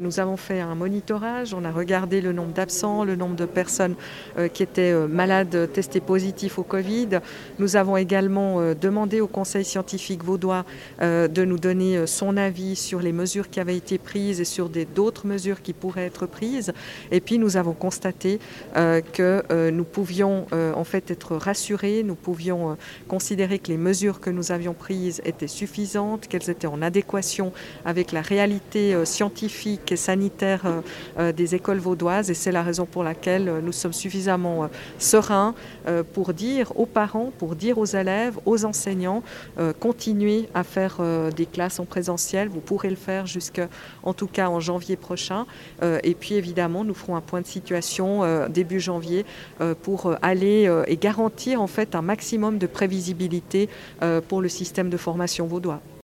Nous avons fait un monitorage, on a regardé le nombre d'absents, le nombre de personnes euh, qui étaient euh, malades testées positives au Covid. Nous avons également euh, demandé au Conseil scientifique vaudois de nous donner son avis sur les mesures qui avaient été prises et sur d'autres mesures qui pourraient être prises. Et puis nous avons constaté que nous pouvions en fait être rassurés, nous pouvions considérer que les mesures que nous avions prises étaient suffisantes, qu'elles étaient en adéquation avec la réalité scientifique et sanitaire euh, euh, des écoles vaudoises et c'est la raison pour laquelle euh, nous sommes suffisamment sereins pour dire aux parents, pour dire aux élèves, aux enseignants, continuez à faire des classes en présentiel, vous pourrez le faire jusqu'en tout cas en janvier prochain et puis évidemment nous ferons un point de situation début janvier pour aller et garantir en fait un maximum de prévisibilité pour le système de formation vaudois.